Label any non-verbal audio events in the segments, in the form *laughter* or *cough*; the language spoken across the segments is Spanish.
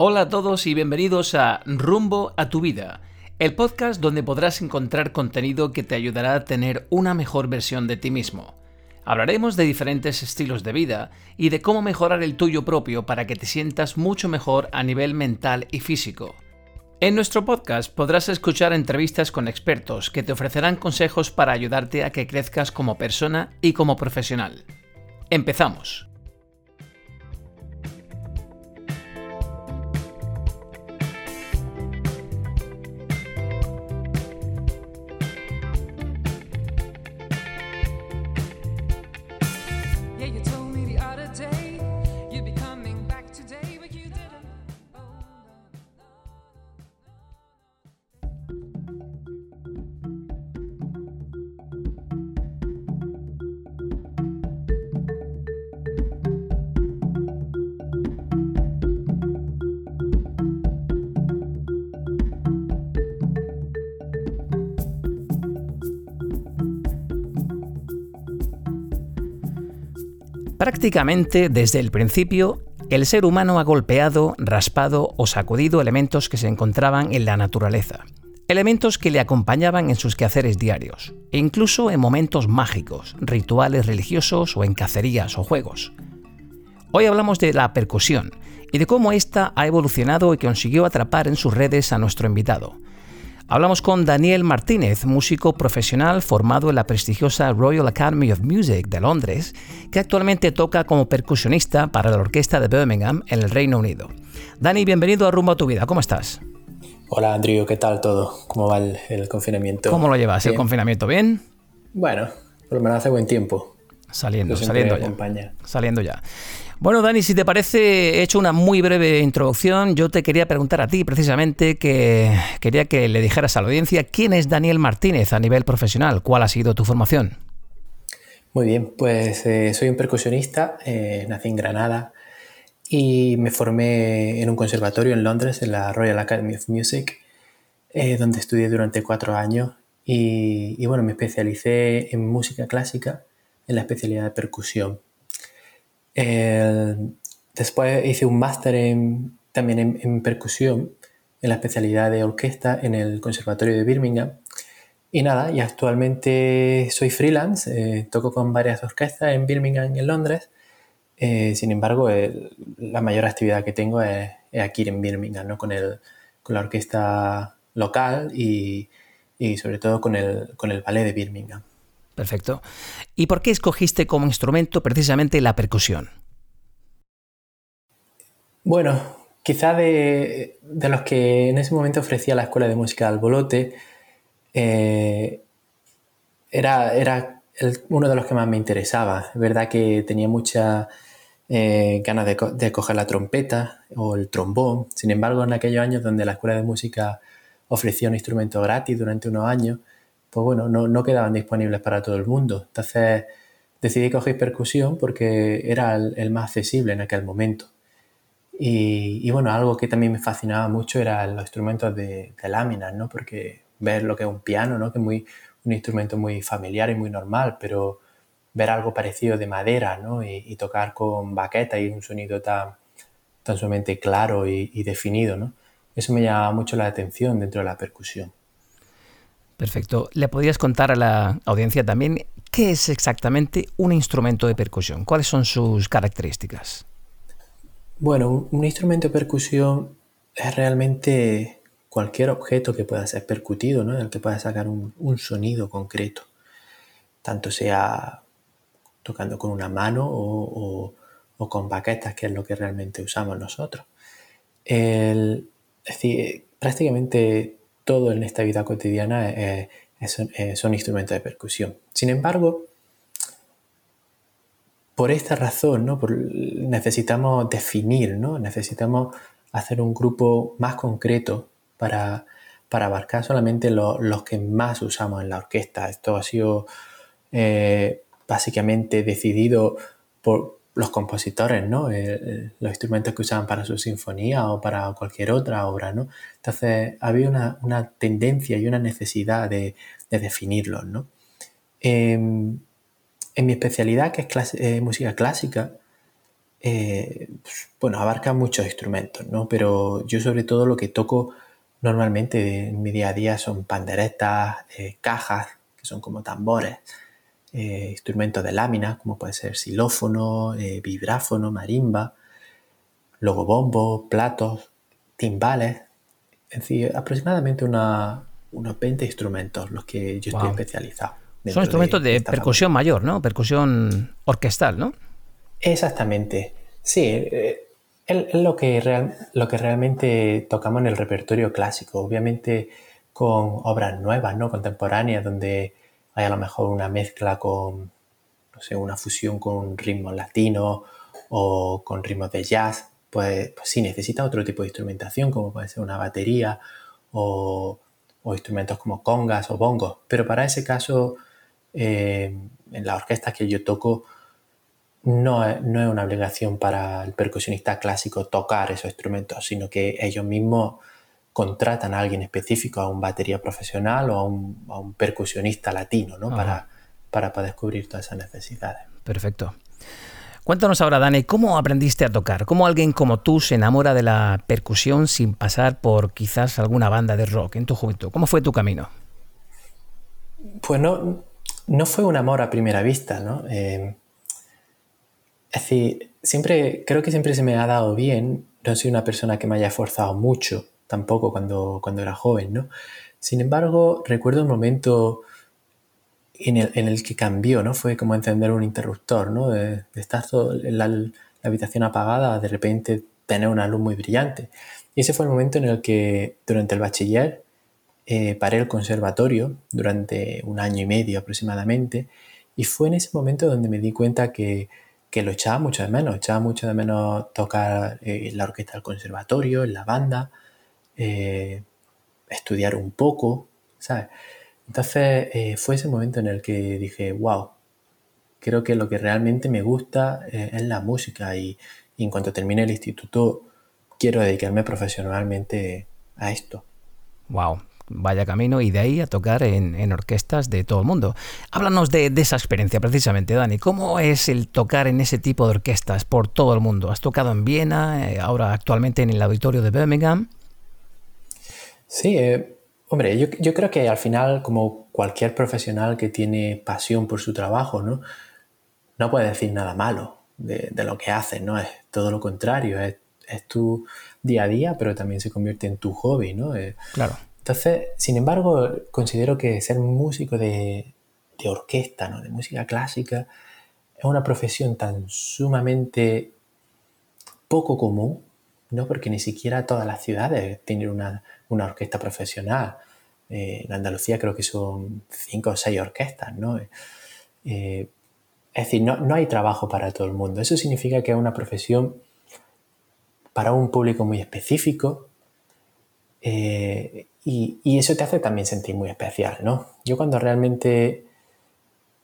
Hola a todos y bienvenidos a Rumbo a tu vida, el podcast donde podrás encontrar contenido que te ayudará a tener una mejor versión de ti mismo. Hablaremos de diferentes estilos de vida y de cómo mejorar el tuyo propio para que te sientas mucho mejor a nivel mental y físico. En nuestro podcast podrás escuchar entrevistas con expertos que te ofrecerán consejos para ayudarte a que crezcas como persona y como profesional. Empezamos. Prácticamente desde el principio, el ser humano ha golpeado, raspado o sacudido elementos que se encontraban en la naturaleza, elementos que le acompañaban en sus quehaceres diarios, e incluso en momentos mágicos, rituales religiosos o en cacerías o juegos. Hoy hablamos de la percusión y de cómo ésta ha evolucionado y consiguió atrapar en sus redes a nuestro invitado, Hablamos con Daniel Martínez, músico profesional formado en la prestigiosa Royal Academy of Music de Londres, que actualmente toca como percusionista para la Orquesta de Birmingham en el Reino Unido. Dani, bienvenido a Rumbo a tu Vida, ¿cómo estás? Hola Andrew, ¿qué tal todo? ¿Cómo va el, confinamiento? ¿Cómo lo llevas? ¿El confinamiento bien? Bueno, por lo menos hace buen tiempo. Saliendo, saliendo ya. Saliendo ya. Bueno, Dani, si te parece, he hecho una muy breve introducción. Yo te quería preguntar a ti precisamente que quería que le dijeras a la audiencia quién es Daniel Martínez a nivel profesional, cuál ha sido tu formación. Muy bien, pues eh, soy un percusionista, eh, nací en Granada y me formé en un conservatorio en Londres, en la Royal Academy of Music, eh, donde estudié durante cuatro años y, y bueno, me especialicé en música clásica en la especialidad de percusión después hice un máster también en, percusión en la especialidad de orquesta en el Conservatorio de Birmingham. Y nada, y actualmente soy freelance, eh, toco con varias orquestas en Birmingham y en Londres. Eh, sin embargo, la mayor actividad que tengo es, aquí en Birmingham, ¿no? con, el, con la orquesta local y, y sobre todo con el, con el ballet de Birmingham. Perfecto. ¿Y por qué escogiste como instrumento precisamente la percusión? Bueno, quizá de, los que en ese momento ofrecía la Escuela de Música de Albolote, eh, era, era uno de los que más me interesaba. Es verdad que tenía muchas eh, ganas de, de, coger la trompeta o el trombón. Sin embargo, en aquellos años donde la Escuela de Música ofrecía un instrumento gratis durante unos años, pues bueno, no, quedaban disponibles para todo el mundo. Entonces decidí coger percusión porque era el, más accesible en aquel momento. Y, bueno, algo que también me fascinaba mucho eran los instrumentos de, láminas, ¿no? Porque ver lo que es un piano, ¿no? Que es muy, un instrumento muy familiar y muy normal, pero ver algo parecido de madera, ¿no? Y, tocar con baqueta y un sonido tan, tan sumamente claro y, y definido, ¿no? Eso me llamaba mucho la atención dentro de la percusión. Perfecto. ¿Le podrías contar a la audiencia también qué es exactamente un instrumento de percusión? ¿Cuáles son sus características? Bueno, un instrumento de percusión es realmente cualquier objeto que pueda ser percutido, ¿no? del que pueda sacar un, sonido concreto, tanto sea tocando con una mano o, con baquetas, que es lo que realmente usamos nosotros. es decir, prácticamente todo en esta vida cotidiana eh, son instrumentos de percusión. Sin embargo, por esta razón, ¿no? necesitamos definir, ¿no? necesitamos hacer un grupo más concreto para, abarcar solamente los que más usamos en la orquesta. Esto ha sido eh, básicamente decidido por, los compositores, ¿no? Eh, eh, los instrumentos que usaban para su sinfonía o para cualquier otra obra, ¿no? Entonces había una, tendencia y una necesidad de, definirlos, ¿no? Em, en mi especialidad, que es música clásica, eh, bueno, abarca muchos instrumentos, ¿no? Pero yo sobre todo lo que toco normalmente en mi día a día son panderetas, eh, cajas, que son como tambores, eh, instrumentos de lámina, como puede ser xilófono, vibráfono, marimba, luego bombo, platos, timbales, es decir, aproximadamente unos 20 instrumentos los que yo estoy especializado. Son instrumentos de, percusión mayor, ¿no? Percusión orquestal, ¿no? Exactamente. Sí, eh, es lo que, lo que realmente tocamos en el repertorio clásico. Obviamente con obras nuevas, ¿no? Contemporáneas, donde hay a lo mejor una mezcla con, no sé, una fusión con ritmos latinos o con ritmos de jazz, pues, pues sí, necesita otro tipo de instrumentación, como puede ser una batería o, instrumentos como congas o bongos. Pero para ese caso, eh, en la orquesta que yo toco, no es, una obligación para el percusionista clásico tocar esos instrumentos, sino que ellos mismos contratan a alguien específico, a un batería profesional o a un, percusionista latino, ¿no? Para, para poder cubrir todas esas necesidades. Perfecto. Cuéntanos ahora, Dani, ¿cómo aprendiste a tocar? ¿Cómo alguien como tú se enamora de la percusión sin pasar por quizás alguna banda de rock en tu juventud? ¿Cómo fue tu camino? Pues no, no fue un amor a primera vista, ¿no? Eh, es decir, siempre, creo que siempre se me ha dado bien. No soy una persona que me haya esforzado mucho, tampoco cuando, cuando era joven, ¿no? Sin embargo, recuerdo un momento en el, que cambió, ¿no? Fue como encender un interruptor, ¿no? De, estar todo en la, habitación apagada, de repente tener una luz muy brillante. Y ese fue el momento en el que durante el bachiller eh, paré el conservatorio durante un año y medio aproximadamente y fue en ese momento donde me di cuenta que, que lo echaba mucho de menos, echaba mucho de menos tocar en la orquesta del conservatorio, en la banda, eh, estudiar un poco, ¿sabes? Entonces eh, fue ese momento en el que dije, wow, creo que lo que realmente me gusta eh, es la música y, en cuanto termine el instituto quiero dedicarme profesionalmente a esto. Wow, vaya camino y de ahí a tocar en, orquestas de todo el mundo. Háblanos de, esa experiencia precisamente, Dani. ¿Cómo es el tocar en ese tipo de orquestas por todo el mundo? ¿Has tocado en Viena, eh, ahora actualmente en el auditorio de Birmingham? Sí, Hombre, yo, creo que al final, como cualquier profesional que tiene pasión por su trabajo, ¿no? No puede decir nada malo de, lo que hace, ¿no? Es todo lo contrario, es, tu día a día, pero también se convierte en tu hobby, ¿no? Eh, claro. Entonces, sin embargo, considero que ser músico de, de orquesta, ¿no? De música clásica, es una profesión tan sumamente poco común, ¿no? Porque ni siquiera todas las ciudades tienen una una orquesta profesional. Eh, en Andalucía creo que son cinco o seis orquestas, ¿no? Eh, es decir, no, hay trabajo para todo el mundo. Eso significa que es una profesión para un público muy específico eh, y, eso te hace también sentir muy especial, ¿no? Yo cuando realmente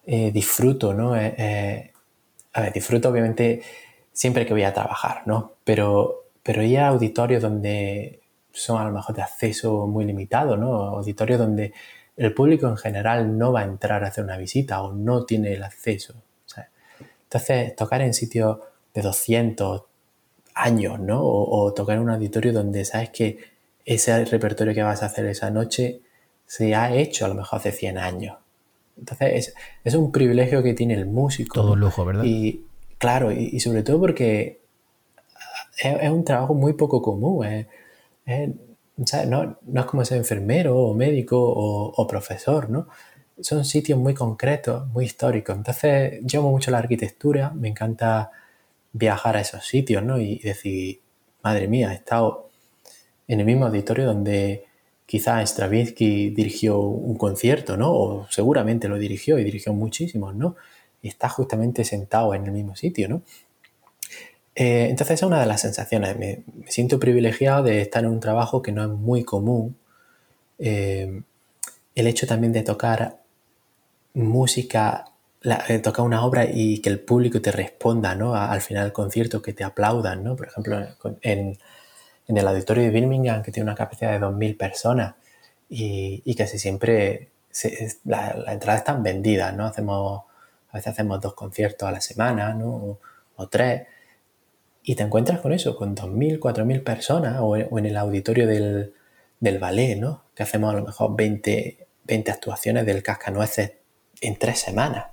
disfruto, ¿no? a ver, disfruto obviamente siempre que voy a trabajar, ¿no? Pero, pero ir auditorios donde son a lo mejor de acceso muy limitado, ¿no? Auditorios donde el público en general no va a entrar a hacer una visita o no tiene el acceso. Entonces, tocar en sitios de 200 años, ¿no? O, tocar en un auditorio donde sabes que ese repertorio que vas a hacer esa noche se ha hecho a lo mejor hace 100 años. Entonces, es, un privilegio que tiene el músico. Todo lujo, ¿verdad? Y claro, y, sobre todo porque es, un trabajo muy poco común. Eh, no, es como ser enfermero o médico o, profesor, ¿no? Son sitios muy concretos, muy históricos. Entonces, yo amo mucho la arquitectura, me encanta viajar a esos sitios, ¿no? Y, decir, madre mía, he estado en el mismo auditorio donde quizás Stravinsky dirigió un concierto, ¿no? O seguramente lo dirigió y dirigió muchísimos, ¿no? Y está justamente sentado en el mismo sitio, ¿no? Eh, entonces, esa es una de las sensaciones. Me, siento privilegiado de estar en un trabajo que no es muy común. Eh, el hecho también de tocar música, de tocar una obra y que el público te responda ¿no? al final del concierto, que te aplaudan. ¿no? Por ejemplo, en, el auditorio de Birmingham, que tiene una capacidad de 2.000 personas y, casi siempre las la entradas están vendidas. ¿no? Hacemos, a veces hacemos dos conciertos a la semana ¿no? o tres y te encuentras con eso, con 2.000, 4.000 personas o, en el auditorio del, del ballet, ¿no? Que hacemos a lo mejor 20, 20 actuaciones del cascanueces en tres semanas.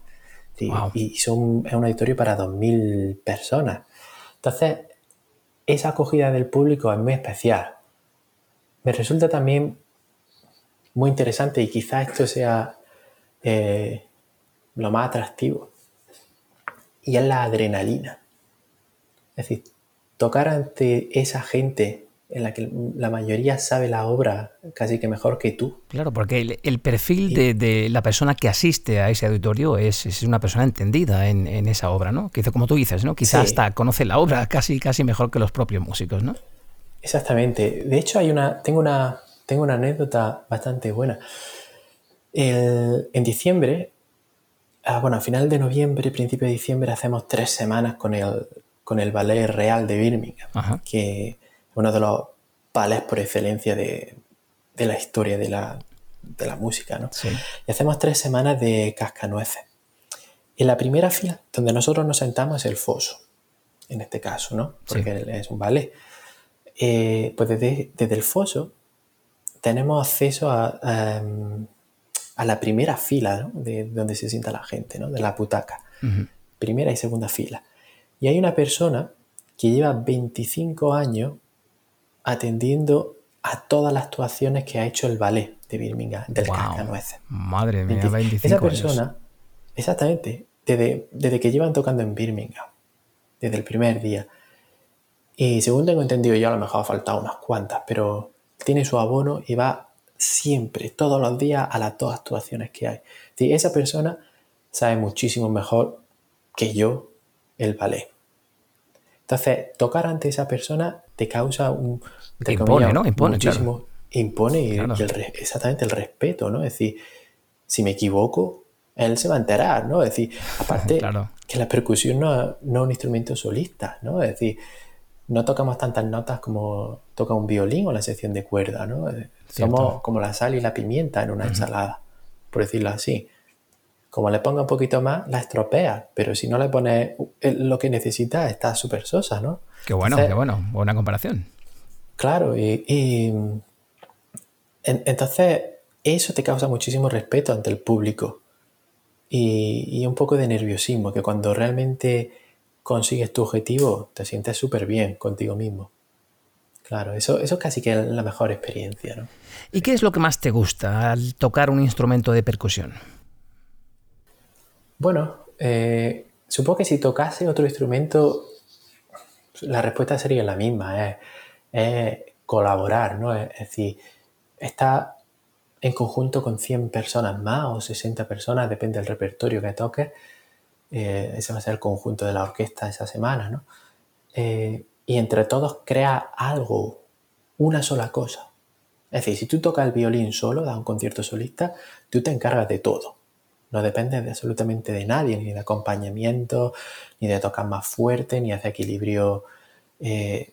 Y son, es un auditorio para 2.000 personas. Entonces, esa acogida del público es muy especial. Me resulta también muy interesante y quizás esto sea eh, lo más atractivo. Y es la adrenalina. Es decir, tocar ante esa gente en la que la mayoría sabe la obra casi que mejor que tú. Claro, porque el, perfil de, la persona que asiste a ese auditorio es, es una persona entendida en, esa obra, ¿no? Quizá como tú dices, ¿no? Quizá hasta conoce la obra casi, casi mejor que los propios músicos, ¿no? Exactamente. De hecho, hay una, tengo, una, tengo una anécdota bastante buena. en diciembre, ah, bueno, a final de noviembre, principio de diciembre, hacemos tres semanas con el, con el Ballet Real de Birmingham, que es uno de los ballets por excelencia de, la historia de la, música. ¿no? Y hacemos tres semanas de cascanueces. En la primera fila, donde nosotros nos sentamos, es el foso, en este caso, ¿no? Porque es un ballet. Eh, pues desde, el foso tenemos acceso a, la primera fila de donde se sienta la gente, ¿no? de la putaca. Primera y segunda fila. Y hay una persona que lleva 25 años atendiendo a todas las actuaciones que ha hecho el ballet de Birmingham, del wow. Cascanueces. Madre mía, 25 Esa persona, exactamente, desde, desde que llevan tocando en Birmingham, desde el primer día. Y según tengo entendido, yo a lo mejor ha faltado unas cuantas, pero tiene su abono y va siempre, todos los días, a las dos actuaciones que hay. esa persona sabe muchísimo mejor que yo el ballet. Entonces, tocar ante esa persona te causa un... impone, ¿no? Impone, muchísimo, Impone exactamente el respeto, ¿no? Es decir, si me equivoco, él se va a enterar, ¿no? Es decir, *laughs* aparte que la percusión no, es un instrumento solista, ¿no? Es decir, no tocamos tantas notas como toca un violín o la sección de cuerda, ¿no? Somos como la sal y la pimienta en una ensalada, por decirlo así como le ponga un poquito más, la estropea, pero si no le pone lo que necesita, está súper sosa, ¿no? Qué bueno, qué bueno, buena comparación. Claro, y, entonces eso te causa muchísimo respeto ante el público y, un poco de nerviosismo, que cuando realmente consigues tu objetivo te sientes súper bien contigo mismo. Claro, eso, eso casi que es la mejor experiencia, ¿no? ¿Y qué es lo que más te gusta al tocar un instrumento de percusión? Bueno, eh, supongo que si tocase otro instrumento, la respuesta sería la misma, es, colaborar, ¿no? Es, decir, está en conjunto con 100 personas más o 60 personas, depende del repertorio que toques, eh, ese va a ser el conjunto de la orquesta esa semana, ¿no? Eh, y entre todos crea algo, una sola cosa. Es decir, si tú tocas el violín solo, das un concierto solista, tú te encargas de todo. No depende de absolutamente de nadie, ni de acompañamiento, ni de tocar más fuerte, ni de equilibrio eh,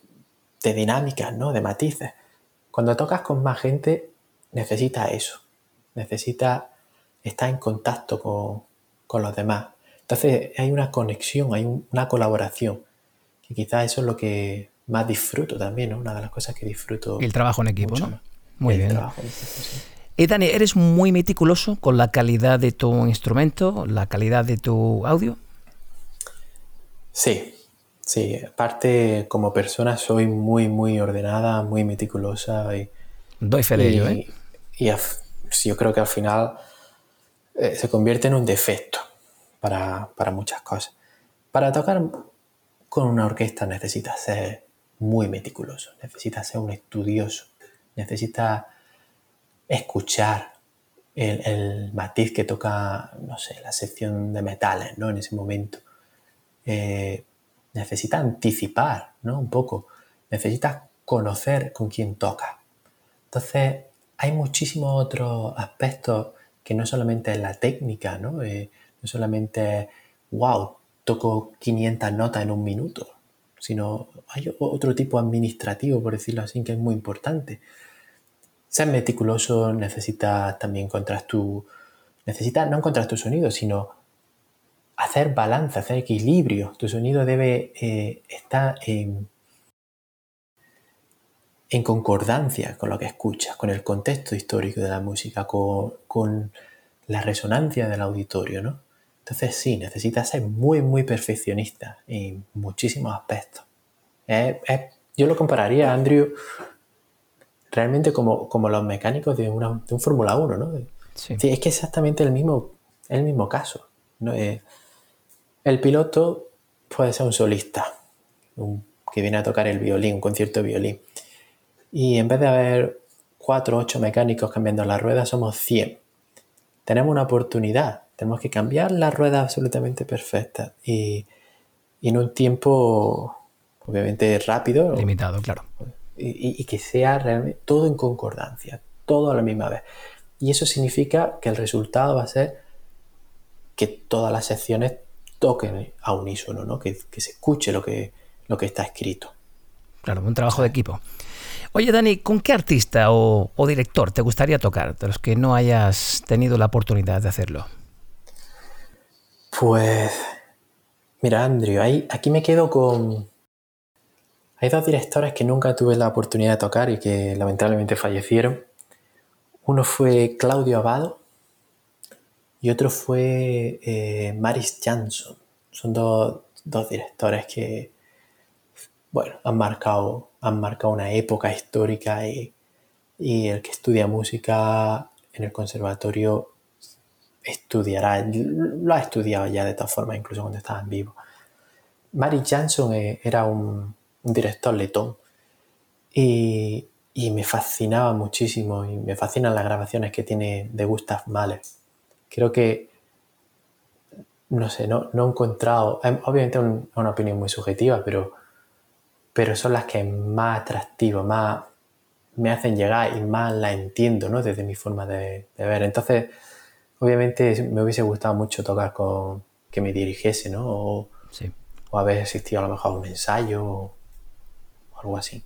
de dinámicas, ¿no? De matices. Cuando tocas con más gente, necesita eso. Necesita estar en contacto con, los demás. Entonces hay una conexión, hay una colaboración. Y quizás eso es lo que más disfruto también, ¿no? Una de las cosas que disfruto. El trabajo en equipo, ¿no? Muy bien. Trabajo en equipo, eh, Dani, ¿eres muy meticuloso con la calidad de tu instrumento, la calidad de tu audio? Sí, sí. Aparte, como persona soy muy, muy ordenada, muy meticulosa. Y, Doy fe de ello, ¿eh? Y yo creo que al final eh, se convierte en un defecto para, para muchas cosas. Para tocar con una orquesta necesitas ser muy meticuloso, necesitas ser un estudioso, necesitas escuchar el, matiz que toca, no sé, la sección de metales, ¿no? En ese momento. Eh, necesita anticipar, ¿no? Un poco. Necesitas conocer con quién toca. Entonces, hay muchísimos otros aspectos que no solamente es la técnica, ¿no? Eh, no solamente, wow, toco 500 notas en un minuto, sino hay otro tipo administrativo, por decirlo así, que es muy importante ser meticuloso necesita también encontrar tu, necesita no encontrar tu sonido, sino hacer balance, hacer equilibrio. Tu sonido debe eh, estar en, en, concordancia con lo que escuchas, con el contexto histórico de la música, con, la resonancia del auditorio, ¿no? Entonces sí, necesitas ser muy, muy perfeccionista en muchísimos aspectos. yo lo compararía, Andrew, realmente como, como los mecánicos de, una, de un Fórmula 1, ¿no? Sí. es que exactamente el mismo, el mismo caso. ¿no? Eh, el piloto puede ser un solista, que viene a tocar el violín, un concierto de violín. Y en vez de haber cuatro o ocho mecánicos cambiando las ruedas, somos 100. Tenemos una oportunidad, tenemos que cambiar las ruedas absolutamente perfectas y, en un tiempo obviamente rápido. Limitado, claro. Y, y, que sea realmente todo en concordancia, todo a la misma vez. Y eso significa que el resultado va a ser que todas las secciones toquen a unísono, ¿no? que, se escuche lo que, lo que está escrito. Claro, un trabajo de equipo. Oye, Dani, ¿con qué artista o, director te gustaría tocar, de los que no hayas tenido la oportunidad de hacerlo? Pues, mira, Andrew, ahí, aquí me quedo con... Hay dos directores que nunca tuve la oportunidad de tocar y que lamentablemente fallecieron. Uno fue Claudio Abado y otro fue eh, Maris Jansson. Son dos, directores que, bueno, han marcado, han marcado una época histórica y, el que estudia música en el conservatorio estudiará, lo ha estudiado ya de todas formas, incluso cuando estaba en vivo. Maris Jansson eh, era un, director letón y, y, me fascinaba muchísimo y me fascinan las grabaciones que tiene de Gustav Mahler creo que, no sé, no, no he encontrado, em, obviamente es una opinión muy subjetiva, pero, pero son las que más atractivo, más me hacen llegar y más la entiendo, ¿no? Desde mi forma de, ver. Entonces, obviamente me hubiese gustado mucho tocar con que me dirigiese, ¿no? O, sí. o haber asistido a lo mejor a un ensayo o algo así.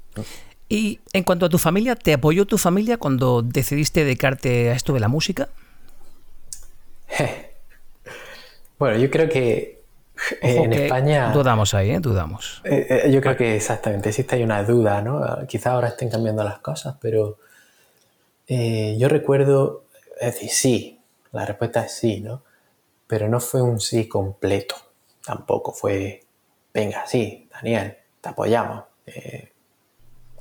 Y en cuanto a tu familia, ¿te apoyó tu familia cuando decidiste dedicarte a esto de la música? bueno, yo creo que eh, en España... Dudamos ahí, ¿eh? Dudamos. Eh, eh, yo creo que exactamente, existe ahí una duda, ¿no? Quizá ahora estén cambiando las cosas, pero yo recuerdo, es decir, sí, la respuesta es sí, ¿no? Pero no fue un sí completo, tampoco fue, venga, sí, Daniel, te apoyamos.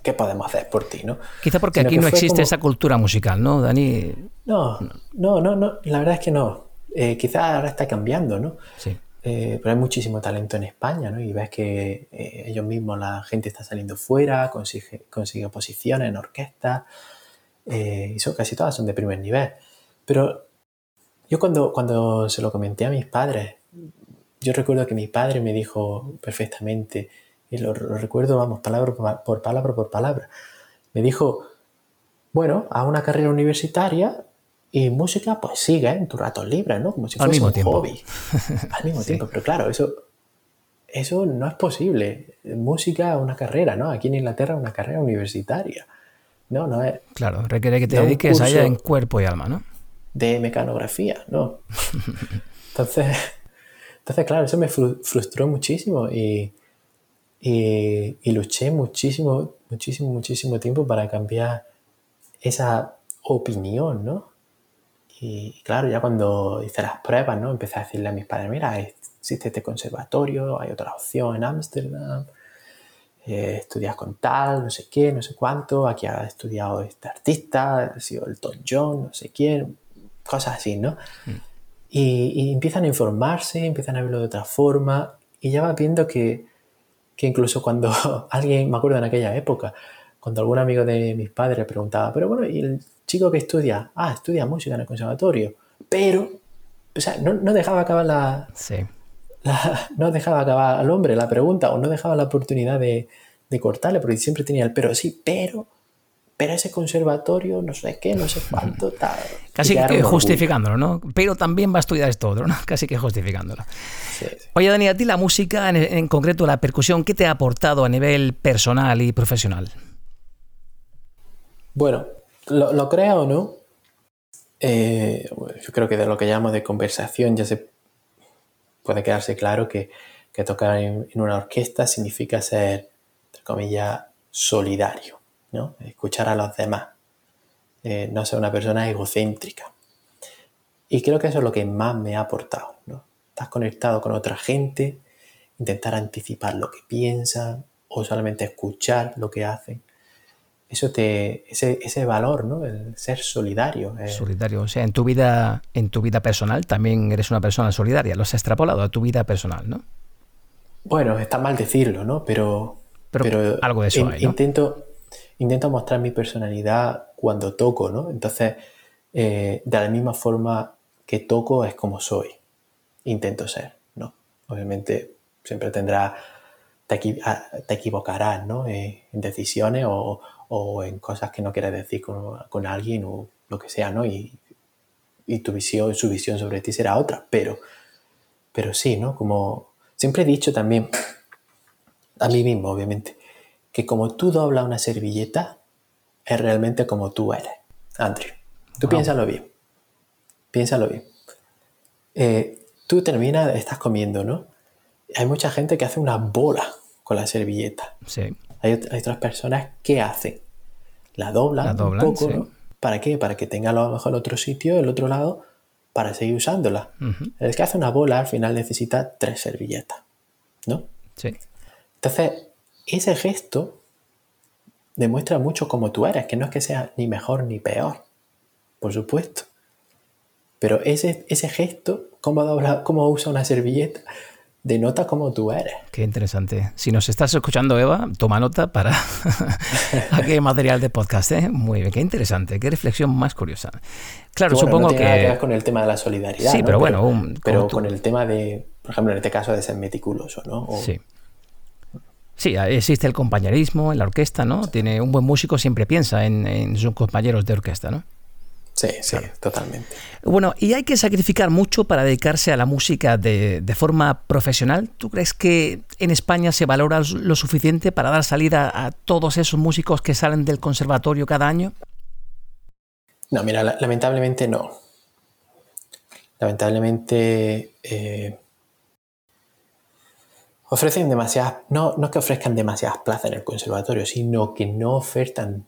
¿Qué podemos hacer por ti, no? Quizá porque aquí no existe esa cultura musical, ¿no, Dani? No, no, no, no, la verdad es que no. Eh, quizás ahora está cambiando, ¿no? Sí. Eh, pero hay muchísimo talento en España, ¿no? Y ves que eh, ellos mismos, la gente está saliendo fuera, consigue, consigue posiciones en orquesta, y son, casi todas son de primer nivel. Pero yo cuando, cuando se lo comenté a mis padres, yo recuerdo que mi padre me dijo perfectamente, y lo, recuerdo, vamos, palabra por palabra por palabra, me dijo, bueno, a una carrera universitaria y música, pues sigue en tu rato libre, ¿no? Como si fuese un hobby. *laughs* Al mismo tiempo, pero claro, eso, eso no es posible. Música, una carrera, ¿no? Aquí en Inglaterra, una carrera universitaria. No, no es. Claro, requiere que te dediques allá en cuerpo y alma, ¿no? De mecanografía, ¿no? *laughs* entonces, entonces, claro, eso me frustró muchísimo y, y, y luché muchísimo, muchísimo, muchísimo tiempo para cambiar esa opinión, ¿no? Y claro, ya cuando hice las pruebas, ¿no? Empecé a decirle a mis padres, mira, existe este conservatorio, hay otra opción en Ámsterdam, eh, estudias con tal, no sé qué, no sé cuánto, aquí ha estudiado este artista, ha sido el Tom John, no sé quién, cosas así, ¿no? Mm. Y, y, empiezan a informarse, empiezan a verlo de otra forma, y ya vas viendo que, que incluso cuando *laughs* alguien, me acuerdo en aquella época, cuando algún amigo de mis padres preguntaba, pero bueno, ¿y el chico que estudia? Ah, estudia música en el conservatorio. Pero, o sea, no, dejaba acabar la, sí. No dejaba acabar al hombre la pregunta o no dejaba la oportunidad de, cortarle porque siempre tenía el pero sí, pero pero ese conservatorio, no sé qué, no sé cuánto, tal. Casi que justificándolo, ¿no? Pero también va a estudiar esto otro, ¿no? *laughs* Casi que justificándolo. Oye, Dani, a ti la música, en, concreto la percusión, ¿qué te ha aportado a nivel personal y profesional? Bueno, lo, lo creo o no, eh, yo creo que de lo que llamo de conversación ya se, puede quedarse claro que, tocar en, una orquesta significa ser, entre comillas, solidario, ¿no? Escuchar a los demás, eh, no ser una persona egocéntrica. Y creo que eso es lo que más me ha aportado, ¿no? Estás conectado con otra gente, intentar anticipar lo que piensan o solamente escuchar lo que hacen eso te, ese, ese valor, ¿no? El ser solidario. Eh. Solidario. O sea, en tu vida, en tu vida personal también eres una persona solidaria. Lo has extrapolado a tu vida personal, ¿no? Bueno, está mal decirlo, ¿no? Pero, pero, algo de eso hay, intento, intento mostrar mi personalidad cuando toco, ¿no? Entonces, eh, de la misma forma que toco es como soy. Intento ser, ¿no? Obviamente siempre tendrá, te, ah, equivocarás, ¿no? Eh, en decisiones o, en cosas que no quieres decir con, alguien o lo que sea, ¿no? Y, tu visión, su visión sobre ti será otra, pero, pero sí, ¿no? Como siempre he dicho también, a mí mismo, obviamente, que como tú doblas una servilleta, es realmente como tú eres, Andrew. Tú piénsalo bien, piénsalo bien. Eh, tú terminas, estás comiendo, ¿no? Hay mucha gente que hace una bola con la servilleta. Sí. Hay, otras personas que hacen. La doblan, un poco, ¿no? ¿Para qué? Para que tenga a lo mejor el otro sitio, el otro lado, para seguir usándola. El que hace una bola al final necesita tres servilletas, ¿no? Sí. Entonces, ese gesto demuestra mucho cómo tú eres, que no es que sea ni mejor ni peor, por supuesto. Pero ese, ese gesto, cómo, dobla, cómo usa una servilleta, denota cómo tú eres. Qué interesante. Si nos estás escuchando, Eva, toma nota para *laughs* aquel material de podcast. ¿eh? Muy bien, qué interesante, qué reflexión más curiosa. Claro, supongo no tiene que... Nada que ver con el tema de la solidaridad. Sí, pero bueno. pero con el tema de, por ejemplo, en este caso de ser meticuloso, ¿no? Sí. Sí, existe el compañerismo en la orquesta, ¿no? Tiene un buen músico siempre piensa en, en sus compañeros de orquesta, ¿no? Sí, sí, totalmente. Bueno, ¿y hay que sacrificar mucho para dedicarse a la música de, forma profesional? ¿Tú crees que en España se valora lo suficiente para dar salida a todos esos músicos que salen del conservatorio cada año? No, mira, lamentablemente no. Lamentablemente eh, ofrecen demasiadas, no, no es que ofrezcan demasiadas plazas en el conservatorio, sino que no ofertan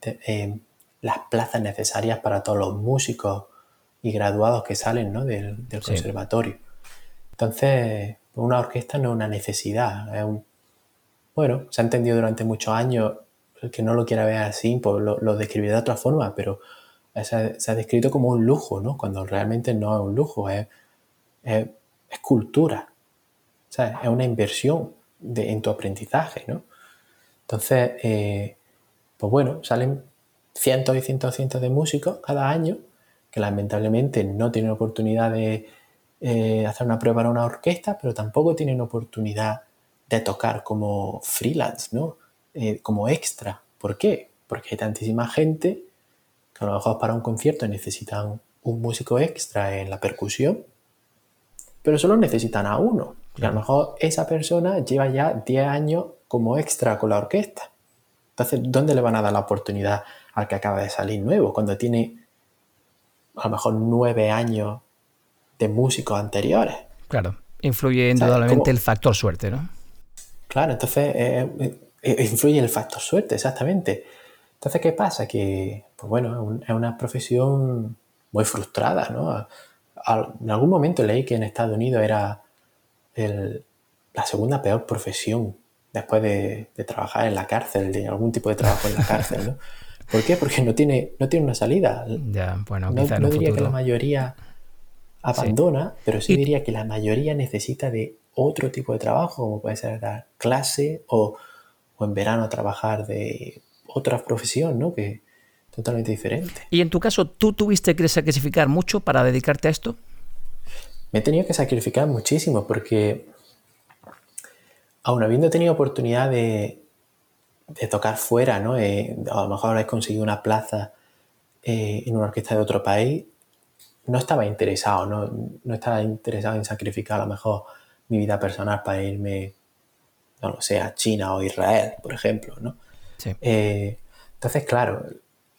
eh, las plazas necesarias para todos los músicos y graduados que salen del, conservatorio. Entonces, una orquesta no es una necesidad, es un, bueno, se ha entendido durante muchos años, el que no lo quiera ver así, pues lo, lo describirá de otra forma, pero se ha, descrito como un lujo, ¿no? Cuando realmente no es un lujo, es, es, cultura, es una inversión en tu aprendizaje, ¿no? Entonces, eh, pues bueno, salen cientos y cientos y cientos de músicos cada año que lamentablemente no tienen oportunidad de eh, hacer una prueba en una orquesta, pero tampoco tienen oportunidad de tocar como freelance, ¿no? Eh, como extra. ¿Por qué? Porque hay tantísima gente que a lo mejor para un concierto necesitan un músico extra en la percusión, pero solo necesitan a uno. Y a lo mejor esa persona lleva ya 10 años como extra con la orquesta. Entonces, ¿dónde le van a dar la oportunidad al que acaba de salir nuevo, cuando tiene a lo mejor nueve años de músicos anteriores. Claro, influye indudablemente el factor suerte, ¿no? Claro, entonces eh, eh, influye el factor suerte, exactamente. Entonces, ¿qué pasa? Que, pues bueno, es una profesión muy frustrada, ¿no? En algún momento leí que en Estados Unidos era la segunda peor profesión después de, de, trabajar en la cárcel, de algún tipo de trabajo en la cárcel, ¿no? *laughs* ¿Por qué? Porque no tiene, no tiene una salida. Ya, bueno, no, no diría que la mayoría abandona, pero sí diría que la mayoría necesita de otro tipo de trabajo, como puede ser dar clase o, o en verano trabajar de otra profesión, ¿no? Que totalmente diferente. Y en tu caso, ¿tú tuviste que sacrificar mucho para dedicarte a esto? Me he tenido que sacrificar muchísimo porque, aun habiendo tenido oportunidad de, de tocar fuera, ¿no? Eh, a lo mejor habéis conseguido una plaza eh, en una orquesta de otro país, no estaba interesado, ¿no? no estaba interesado en sacrificar a lo mejor mi vida personal para irme, no lo sé, a China o Israel, por ejemplo, ¿no? Eh, entonces, claro,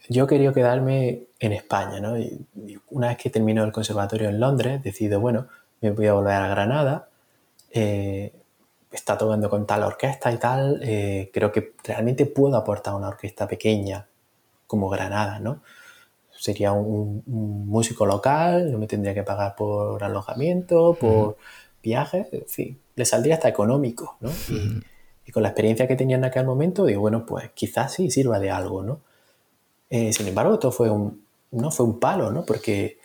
yo quería quedarme en España, ¿no? Y una vez que termino el conservatorio en Londres, decido, bueno, me voy a volver a Granada, eh, está tocando con tal orquesta y tal, eh, creo que realmente puedo aportar una orquesta pequeña como Granada, ¿no? Sería un, músico local, no me tendría que pagar por alojamiento, por viajes, en fin, le saldría hasta económico, ¿no? Y, con la experiencia que tenía en aquel momento, digo, bueno, pues quizás sí sirva de algo, ¿no? Eh, sin embargo, todo fue un, no fue un palo, ¿no? Porque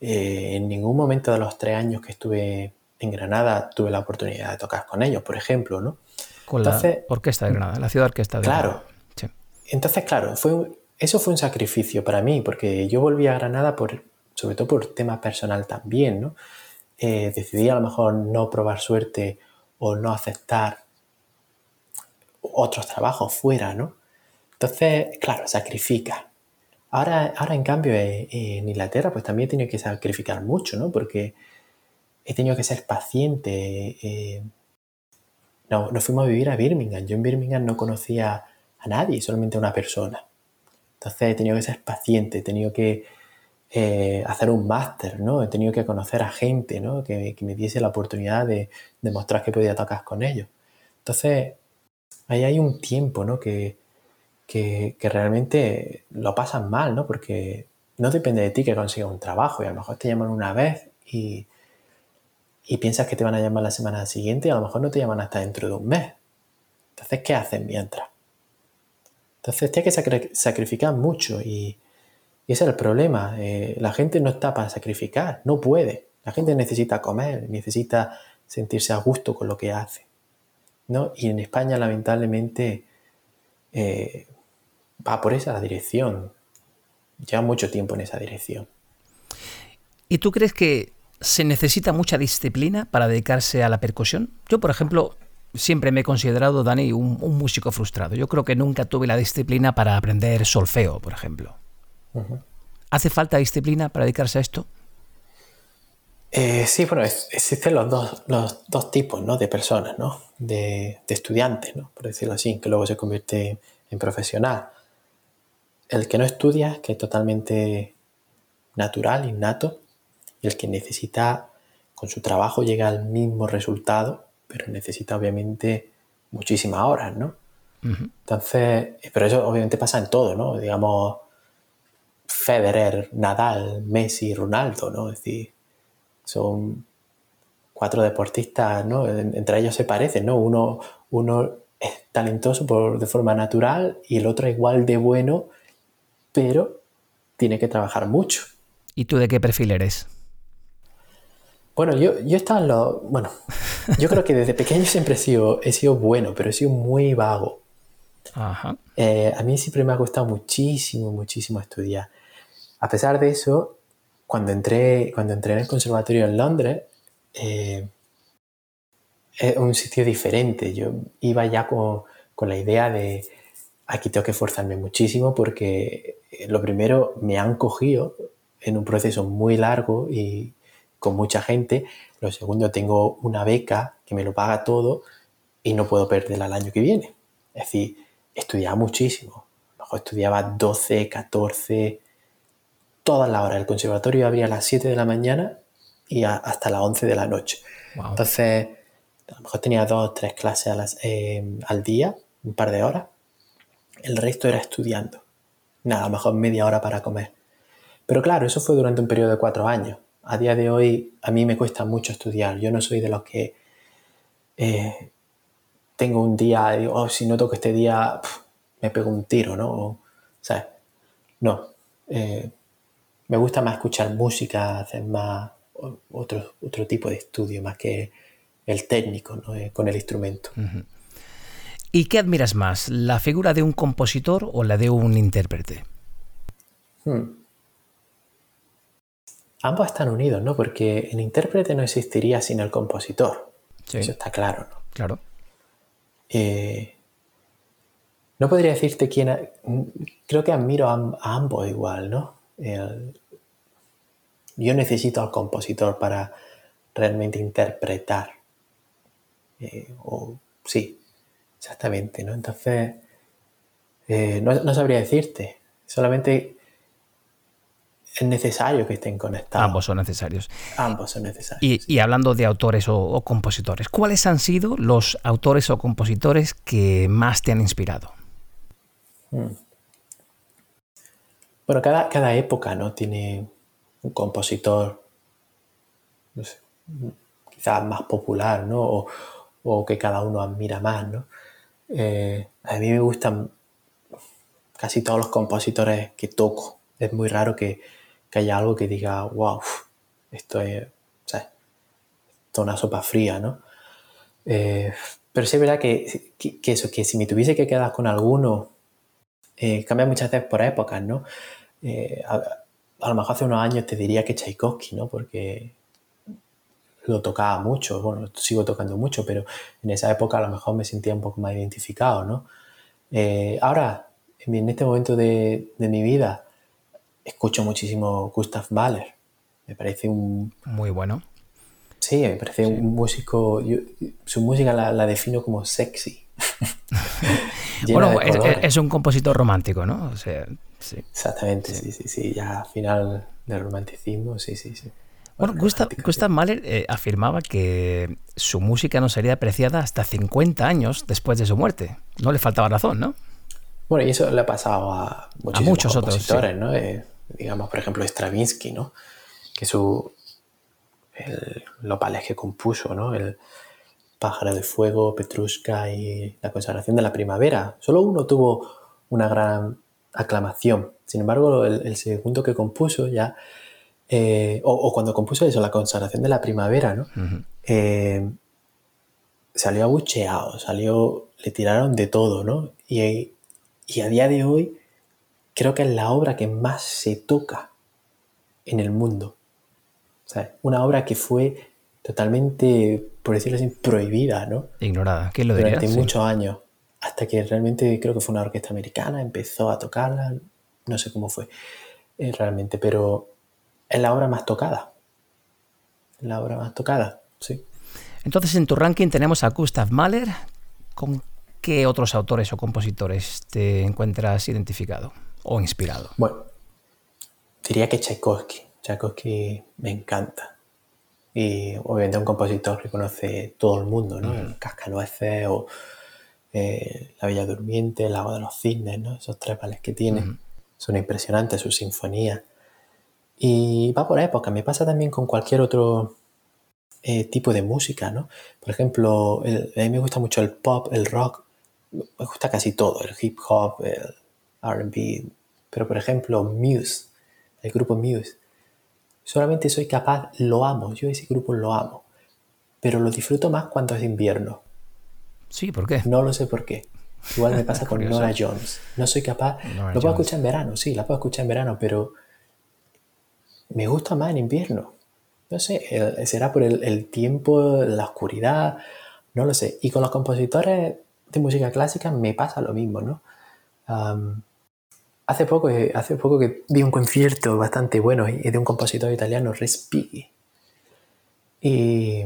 eh, en ningún momento de los tres años que estuve en Granada tuve la oportunidad de tocar con ellos, por ejemplo, ¿no? Con la Orquesta de Granada, la ciudad orquesta de Granada. Claro. Entonces, claro, fue eso fue un sacrificio para mí, porque yo volví a Granada por, sobre todo por tema personal también, ¿no? Eh, decidí a lo mejor no probar suerte o no aceptar otros trabajos fuera, ¿no? Entonces, claro, sacrifica. Ahora, ahora en cambio, eh, en Inglaterra, pues también he tenido que sacrificar mucho, ¿no? Porque he tenido que ser paciente. Eh, no, nos fuimos a vivir a Birmingham. Yo en Birmingham no conocía a nadie, solamente a una persona. Entonces he tenido que ser paciente, he tenido que eh, hacer un máster, ¿no? He tenido que conocer a gente, ¿no? Que, me diese la oportunidad de demostrar que podía tocar con ellos. Entonces, ahí hay un tiempo, ¿no? Que, que, realmente lo pasan mal, ¿no? Porque no depende de ti que consigas un trabajo y a lo mejor te llaman una vez y, piensas que te van a llamar la semana siguiente y a lo mejor no te llaman hasta dentro de un mes. Entonces, ¿qué haces mientras? Entonces, tienes que sacrificar mucho y, ese es el problema. Eh, la gente no está para sacrificar, no puede. La gente necesita comer, necesita sentirse a gusto con lo que hace. ¿no? Y en España, lamentablemente, eh, va por esa dirección. Lleva mucho tiempo en esa dirección. ¿Y tú crees que se necesita mucha disciplina para dedicarse a la percusión? Yo, por ejemplo, siempre me he considerado, Dani, un, músico frustrado. Yo creo que nunca tuve la disciplina para aprender solfeo, por ejemplo. ¿Hace falta disciplina para dedicarse a esto? Eh, sí, bueno, existen los dos, los dos tipos ¿no? de personas, ¿no? de, de, estudiantes, ¿no? por decirlo así, que luego se convierte en profesional. El que no estudia, que es totalmente natural, innato, y el que necesita con su trabajo llegar al mismo resultado, pero necesita obviamente muchísimas horas, ¿no? Entonces, pero eso obviamente pasa en todo, ¿no? Digamos, Federer, Nadal, Messi, Ronaldo, ¿no? Es decir, son cuatro deportistas, ¿no? Entre ellos se parecen, ¿no? Uno, uno es talentoso por, de forma natural y el otro es igual de bueno, pero tiene que trabajar mucho. ¿Y tú de qué perfil eres? Bueno, yo, yo estaba en lo. Bueno, *laughs* yo creo que desde pequeño siempre he sido, he sido bueno, pero he sido muy vago. Ajá. Eh, a mí siempre me ha gustado muchísimo, muchísimo estudiar. A pesar de eso, cuando entré, cuando entré en el conservatorio en Londres, eh, es un sitio diferente. Yo iba ya con, con la idea de aquí tengo que esforzarme muchísimo porque eh, lo primero me han cogido en un proceso muy largo y con mucha gente. Lo segundo, tengo una beca que me lo paga todo y no puedo perderla el año que viene. Es decir, estudiaba muchísimo. A lo mejor estudiaba 12, 14, todas las horas. El conservatorio abría a las 7 de la mañana y hasta las 11 de la noche. Entonces, a lo mejor tenía dos o tres clases eh, al día, un par de horas. El resto era estudiando. Nada, mejor media hora para comer. Pero claro, eso fue durante un periodo de cuatro años a día de hoy a mí me cuesta mucho estudiar. Yo no soy de los que eh, tengo un día y oh, si no toco este día me pego un tiro, ¿no? O, sea, no. Eh, me gusta más escuchar música, hacer más otro, otro tipo de estudio, más que el técnico. Eh, con el instrumento. ¿Y qué admiras más, la figura de un compositor o la de un intérprete? Hmm ambos están unidos, ¿no? Porque el intérprete no existiría sin el compositor. Eso está claro, ¿no? Claro. Eh, no podría decirte quién. Creo que admiro a, ambos igual, ¿no? yo necesito al compositor para realmente interpretar. Eh, o, sí, exactamente, ¿no? Entonces, eh, no, no, sabría decirte. Solamente es necesario que estén conectados. Ambos son necesarios. Ambos son necesarios. Y, hablando de autores o, compositores, ¿cuáles han sido los autores o compositores que más te han inspirado? Hmm. Bueno, cada, cada época ¿no? tiene un compositor, no sé, quizás más popular, ¿no? O, que cada uno admira más, ¿no? Eh, a mí me gustan casi todos los compositores que toco. Es muy raro que, haya algo que diga, wow, esto es, una sopa fría, ¿no? Eh, pero sí es verdad que, eso, que si me tuviese que quedar con alguno, eh, cambia muchas veces por épocas, ¿no? a, lo mejor hace unos años te diría que Tchaikovsky, ¿no? Porque lo tocaba mucho, bueno, sigo tocando mucho, pero en esa época a lo mejor me sentía un poco más identificado, ¿no? Eh, ahora, en este momento de, mi vida, escucho muchísimo Gustav Mahler. Me parece un... Muy bueno. Sí, me parece un músico... su música la, defino como sexy. *laughs* bueno, es, un compositor romántico, ¿no? O sea, sí. Exactamente, sí, sí, sí. Ya al final del romanticismo, sí, sí, sí. Bueno, Gustav, Mahler eh, afirmaba que su música no sería apreciada hasta 50 años después de su muerte. No le faltaba razón, ¿no? Bueno, y eso le ha pasado a, muchos compositores, ¿no? Eh, digamos, por ejemplo, Stravinsky, ¿no? Que su... El, los que compuso, ¿no? El Pájaro de Fuego, Petrushka y La Consagración de la Primavera. Solo uno tuvo una gran aclamación. Sin embargo, el segundo que compuso ya eh, o, cuando compuso eso, la consagración de la primavera, ¿no? Eh, salió abucheado, salió, le tiraron de todo, ¿no? Y, a día de hoy creo que es la obra que más se toca en el mundo. O sea, una obra que fue totalmente, por decirlo así, prohibida, ¿no? Ignorada, ¿quién lo diría? Durante muchos años, hasta que realmente creo que fue una orquesta americana, empezó a tocarla, no sé cómo fue eh, realmente, pero es la obra más tocada. La obra más tocada, sí. Entonces, en tu ranking tenemos a Gustav Mahler. ¿Con qué otros autores o compositores te encuentras identificado o inspirado? Bueno, diría que Tchaikovsky. Tchaikovsky me encanta. Y obviamente un compositor que conoce todo el mundo, ¿no? El Cascanueces o eh, La Bella Durmiente, El Agua de los Cisnes, ¿no? Esos tres vales que tiene. Son impresionantes, sus sinfonías. Y va por época, me pasa también con cualquier otro eh, tipo de música, ¿no? Por ejemplo, a mí me gusta mucho el pop, el rock, me gusta casi todo, el hip hop, el RB, pero por ejemplo, Muse, el grupo Muse, solamente soy capaz, lo amo, yo ese grupo lo amo, pero lo disfruto más cuando es invierno. Sí, ¿por qué? No lo sé por qué. Igual me *laughs* pasa con Nora Jones. No soy capaz. lo puedo escuchar en verano, sí, la puedo escuchar en verano, pero me gusta más en invierno. No sé, será por el, tiempo, la oscuridad, no lo sé. Y con los compositores de música clásica me pasa lo mismo, ¿no? hace, poco, hace poco que vi un concierto bastante bueno de un compositor italiano, Respighi. Y,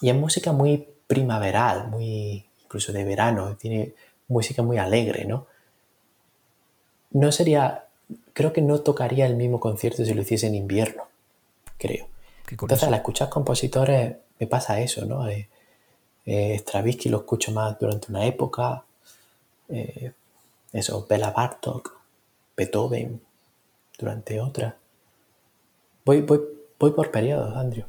y es música muy primaveral, muy incluso de verano, tiene música muy alegre, ¿no? No sería creo que no tocaría el mismo concierto si lo hiciese en invierno, creo. Entonces, al escuchar compositores me pasa eso, ¿no? Eh, eh, Stravinsky lo escucho más durante una época, eh, eso, Bela Bartok, Beethoven durante otra. Voy, voy, voy por periodos, Andrew.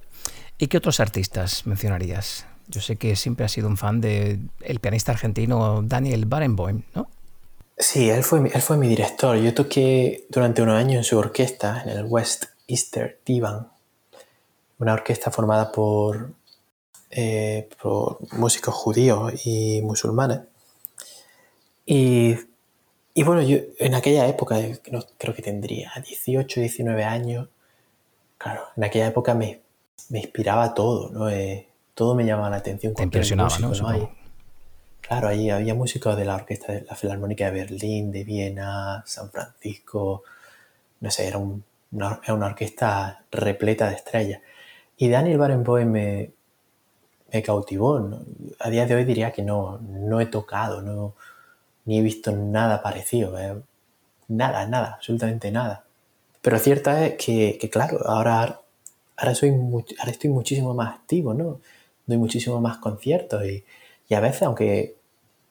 ¿Y qué otros artistas mencionarías? Yo sé que siempre has sido un fan del pianista argentino Daniel Barenboim, ¿no? Sí, él fue, él fue mi director. Yo toqué durante unos años en su orquesta, en el West Easter Divan, una orquesta formada por, eh, por músicos judíos y musulmanes. Y, y, bueno, yo en aquella época, creo que tendría 18, 19 años, claro, en aquella época me, me inspiraba todo, ¿no? Eh, todo me llamaba la atención. Te impresionaba, ¿no? Claro, ahí había músicos de la orquesta de la Filarmónica de Berlín, de Viena, San Francisco, no sé, era, una, orquesta repleta de estrellas. Y Daniel Barenboim me, me cautivó. A día de hoy diría que no, no he tocado, no, ni he visto nada parecido. Eh. Nada, nada, absolutamente nada. pero cierto es que, claro, ahora, ahora, soy ahora estoy muchísimo más activo, ¿no? Doy muchísimo más conciertos y, y a veces, aunque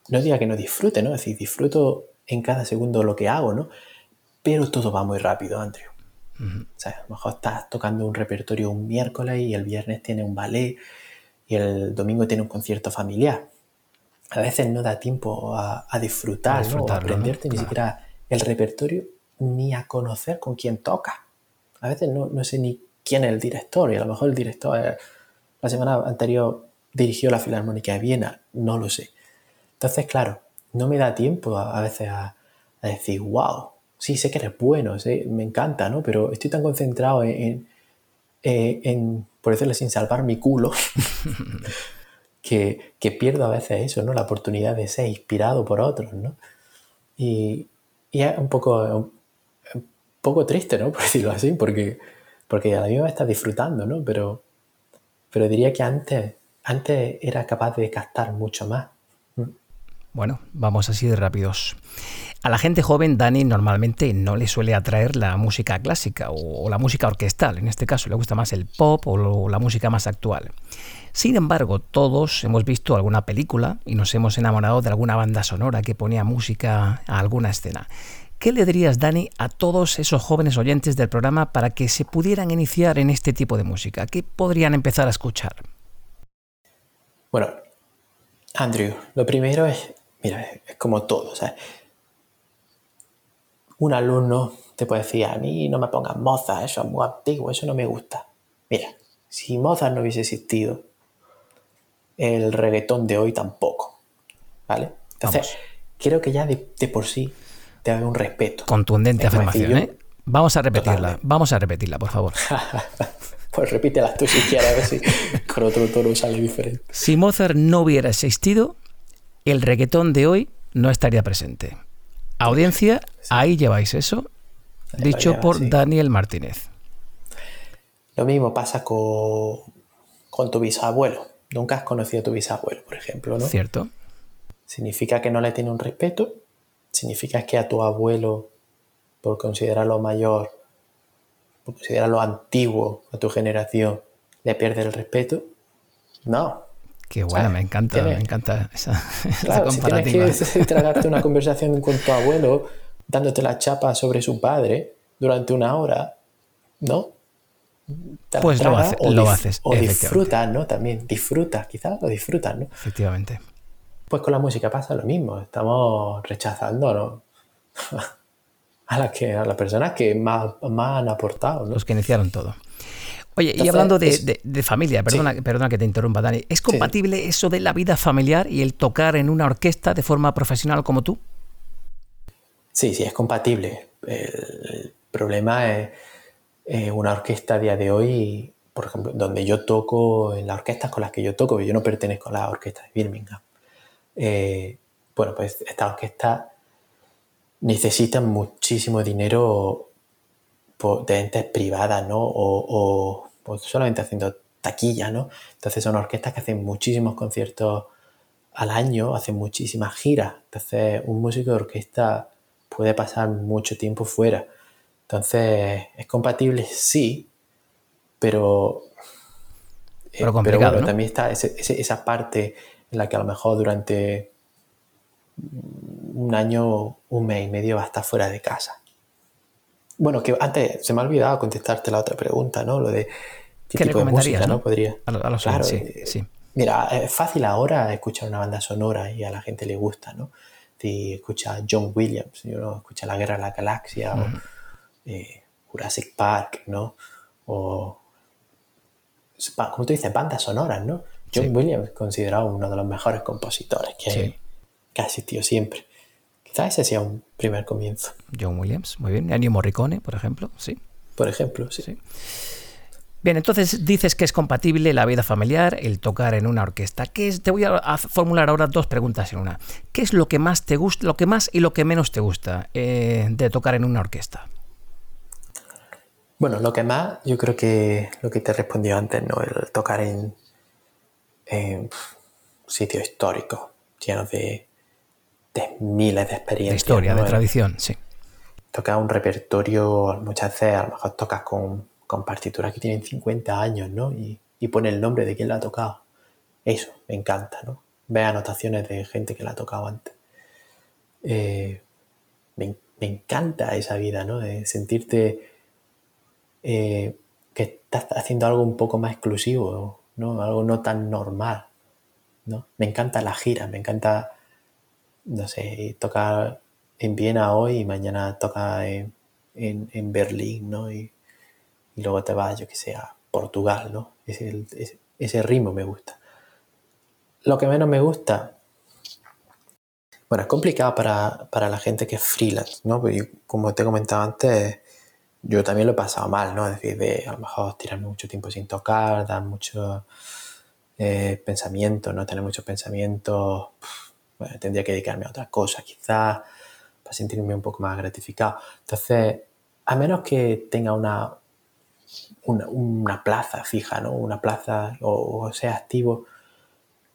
no diga que no disfrute, ¿no? Es decir, disfruto en cada segundo lo que hago, ¿no? Pero todo va muy rápido, Andrew. O sea, a lo mejor estás tocando un repertorio un miércoles y el viernes tiene un ballet y el domingo tiene un concierto familiar. A veces no da tiempo a, disfrutar, ¿no? a aprenderte ni siquiera el repertorio ni a conocer con quién toca. A veces no, no, sé ni quién es el director y a lo mejor el director la semana anterior dirigió la Filarmónica de Viena, no lo sé. Entonces, claro, no me da tiempo a, veces a, decir, wow, sí, sé que eres bueno, me encanta, ¿no? Pero estoy tan concentrado en, en, por decirlo sin salvar mi culo, *laughs* que, pierdo a veces eso, ¿no? La oportunidad de ser inspirado por otros, ¿no? Y, es un poco, un poco triste, ¿no? *laughs* Por decirlo así, porque, porque a la misma estás disfrutando, ¿no? Pero, pero diría que antes, antes era capaz de captar mucho más. Bueno, vamos así de rápidos. A la gente joven, Dani normalmente no le suele atraer la música clásica o, la música orquestal. En este caso le gusta más el pop o la música más actual. Sin embargo, todos hemos visto alguna película y nos hemos enamorado de alguna banda sonora que ponía música a alguna escena. ¿Qué le dirías, Dani, a todos esos jóvenes oyentes del programa para que se pudieran iniciar en este tipo de música? ¿Qué podrían empezar a escuchar? Bueno, Andrew, lo primero es Mira, es como todo, ¿sabes? Un alumno te puede decir, a mí no me pongas Mozart, eso es muy antiguo, eso no me gusta. Mira, si Mozart no hubiese existido, el reggaetón de hoy tampoco, ¿vale? Entonces, quiero que ya de, por sí te haga un respeto. Contundente afirmación, ¿eh? Vamos a repetirla, vamos a repetirla, por favor. *laughs* pues repítela tú si quieres, a ver si con otro tono sale diferente. Si Mozart no hubiera existido, el reggaetón de hoy no estaría presente. Audiencia, ahí lleváis eso, dicho por Daniel Martínez. Lo mismo pasa con, con tu bisabuelo. Nunca has conocido a tu bisabuelo, por ejemplo, ¿no? Cierto. Significa que no le tiene un respeto. Significa que a tu abuelo, por considerarlo mayor, por considerarlo antiguo a tu generación, le pierde el respeto. No, Qué bueno, me encanta, me encanta *laughs* esa, claro, Si tienes que *laughs* tragarte una *laughs* conversación con tu abuelo dándote la chapa sobre su padre durante una hora, ¿no? pues lo, haces. O disfrutas, ¿no? También disfrutas, quizás lo disfrutas, ¿no? Efectivamente. Pues con la música pasa lo mismo. Estamos rechazando ¿no? a, las que, a las personas que más, más han aportado. ¿no? Los que iniciaron todo. Oye, y hablando de, familia, perdona, perdona, que te interrumpa, Dani, ¿es compatible eso de la vida familiar y el tocar en una orquesta de forma profesional como tú? Sí, sí, es compatible. El problema es una orquesta a día de hoy, por ejemplo, donde yo toco, en las orquestas con las que yo toco, yo no pertenezco a la orquesta de Birmingham. Eh, bueno, pues esta orquesta necesita muchísimo dinero de entes privadas, ¿no? o, pues solamente haciendo taquilla, ¿no? Entonces son orquestas que hacen muchísimos conciertos al año, hacen muchísimas giras. Entonces un músico de orquesta puede pasar mucho tiempo fuera. Entonces es compatible, sí, pero, eh, pero, complicado, también está esa parte en la que a lo mejor durante un año, un mes y medio va a estar fuera de casa. Bueno, que antes se me ha olvidado contestarte la otra pregunta, ¿no? Lo de qué, tipo de música, ¿no? Podría. A, los claro, sí, eh, sí. Mira, es fácil ahora escuchar una banda sonora y a la gente le gusta, ¿no? Si escucha John Williams, ¿no? escucha La Guerra de la Galaxia o eh, Jurassic Park, ¿no? O, como tú dices, bandas sonoras, ¿no? John Williams es considerado uno de los mejores compositores que, que ha existido siempre. Quizás ese sea un primer comienzo. John Williams, muy bien. Ennio Morricone, por ejemplo, sí. Por ejemplo, sí. Bien, entonces dices que es compatible la vida familiar, el tocar en una orquesta. ¿Qué es? Te voy a formular ahora dos preguntas en una. ¿Qué es lo que más te gusta, lo que más y lo que menos te gusta eh, de tocar en una orquesta? Bueno, lo que más, yo creo que lo que te respondió antes, ¿no? El tocar en, en sitios históricos, llenos de, de miles de experiencias. De historia, de tradición, sí. toca un repertorio, muchas veces a lo mejor tocas con, con partituras que tienen 50 años, ¿no? Y, y pone el nombre de quien la ha tocado. Eso, me encanta, ¿no? Ver anotaciones de gente que la ha tocado antes. Eh, me, encanta esa vida, ¿no? De sentirte eh, que estás haciendo algo un poco más exclusivo, ¿no? Algo no tan normal, ¿no? Me encanta la gira, me encanta, no sé, tocar en Viena hoy y mañana toca en, en, Berlín, ¿no? Y, y, luego te vas, yo que sé, a Portugal, ¿no? Ese, ese ritmo me gusta. Lo que menos me gusta, bueno, es complicado para, la gente que es freelance, ¿no? Porque como te he comentado antes, yo también lo he pasado mal, ¿no? Es decir, de a mejor tirarme mucho tiempo sin tocar, dar mucho eh, pensamiento, ¿no? Tener muchos pensamientos, bueno, tendría que dedicarme a otras cosas, quizás, para sentirme un poco más gratificado. Entonces, a menos que tenga una, una, plaza fija, ¿no? Una plaza o, sea activo,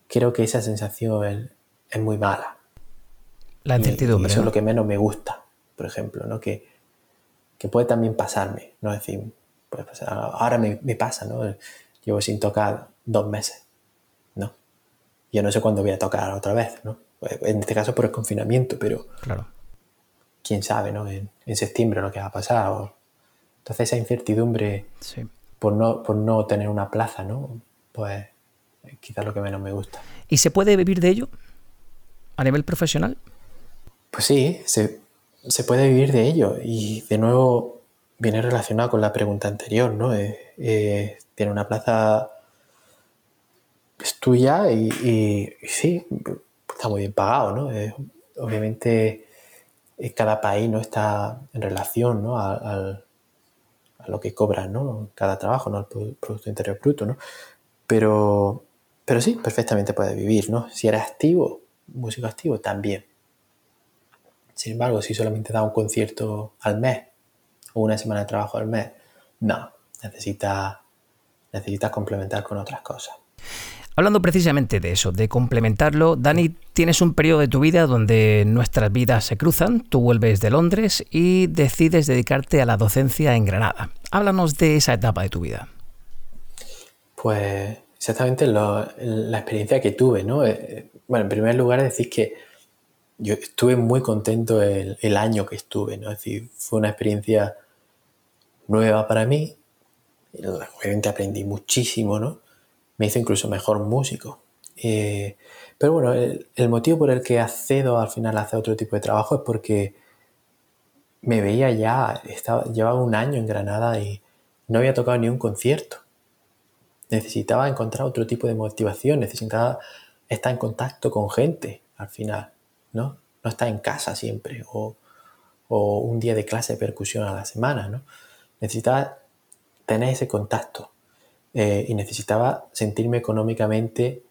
creo que esa sensación es muy mala. La incertidumbre. eso es lo que menos me gusta, por ejemplo, ¿no? Que, que puede también pasarme, ¿no? Es decir, puede pasar, ahora me, me, pasa, ¿no? Llevo sin tocar dos meses, ¿no? Yo no sé cuándo voy a tocar otra vez, ¿no? En este caso por el confinamiento, pero... Claro. Quién sabe, ¿no? En, en septiembre lo que va a pasar. Entonces esa incertidumbre por, no, por no tener una plaza, ¿no? Pues quizás lo que menos me gusta. ¿Y se puede vivir de ello a nivel profesional? Pues sí, se, puede vivir de ello. Y de nuevo viene relacionado con la pregunta anterior, ¿no? Eh, eh, tiene una plaza es tuya y, sí, está muy bien pagado, ¿no? Eh, obviamente cada país no está en relación ¿no? a, lo que cobra ¿no? cada trabajo, ¿no? el Producto Interior Bruto, ¿no? Pero, pero sí, perfectamente puede vivir, ¿no? Si eres activo, músico activo, también. Sin embargo, si solamente da un concierto al mes o una semana de trabajo al mes, no, necesitas necesita complementar con otras cosas. Hablando precisamente de eso, de complementarlo, Dani, tienes un periodo de tu vida donde nuestras vidas se cruzan, tú vuelves de Londres y decides dedicarte a la docencia en Granada. Háblanos de esa etapa de tu vida. Pues exactamente la experiencia que tuve, ¿no? Eh, bueno, en primer lugar decir que yo estuve muy contento el, año que estuve, ¿no? Es decir, fue una experiencia nueva para mí. Obviamente aprendí muchísimo, ¿no? Me hizo incluso mejor músico. Eh, pero bueno, el, motivo por el que accedo al final a hacer otro tipo de trabajo es porque me veía ya, estaba, llevaba un año en Granada y no había tocado ni un concierto. Necesitaba encontrar otro tipo de motivación, necesitaba estar en contacto con gente al final. ¿no? No está en casa siempre o, un día de clase de percusión a la semana, ¿no? Necesitaba tener ese contacto eh, y necesitaba sentirme económicamente